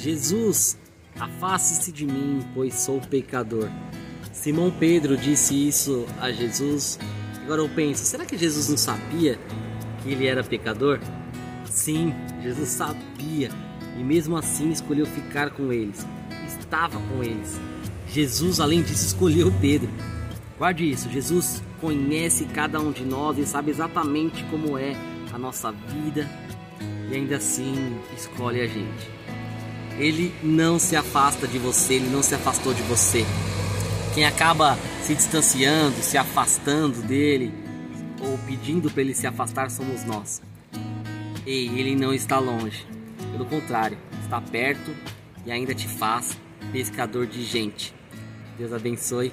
Jesus, afaste-se de mim, pois sou pecador. Simão Pedro disse isso a Jesus. Agora eu penso, será que Jesus não sabia que ele era pecador? Sim, Jesus sabia e mesmo assim escolheu ficar com eles. Estava com eles. Jesus, além disso, escolheu Pedro. Guarde isso, Jesus conhece cada um de nós e sabe exatamente como é a nossa vida e ainda assim escolhe a gente. Ele não se afasta de você, ele não se afastou de você. Quem acaba se distanciando, se afastando dele ou pedindo para ele se afastar somos nós. Ei, ele não está longe. Pelo contrário, está perto e ainda te faz pescador de gente. Deus abençoe